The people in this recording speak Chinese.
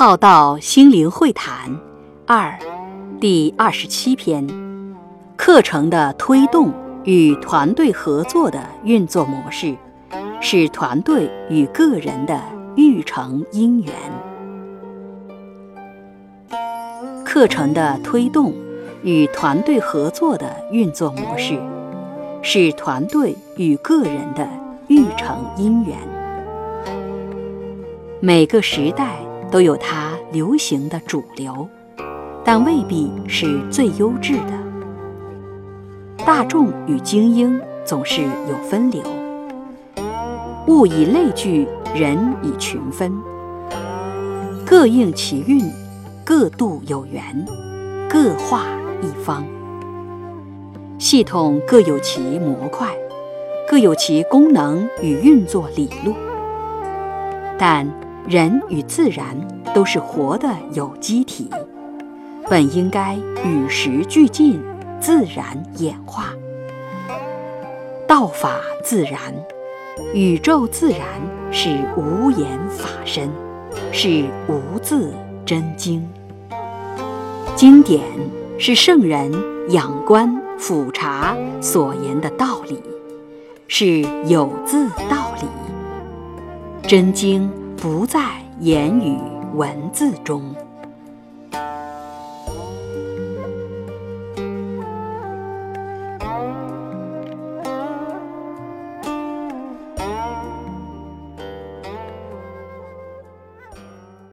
浩道心灵会谈二第二十七篇：课程的推动与团队合作的运作模式，是团队与个人的育成因缘。课程的推动与团队合作的运作模式，是团队与个人的育成因缘。每个时代。都有它流行的主流，但未必是最优质的。大众与精英总是有分流，物以类聚，人以群分。各应其运，各度有缘，各化一方。系统各有其模块，各有其功能与运作理路，但。人与自然都是活的有机体，本应该与时俱进，自然演化。道法自然，宇宙自然是无言法身，是无字真经。经典是圣人仰观俯察所言的道理，是有字道理。真经。不在言语文字中。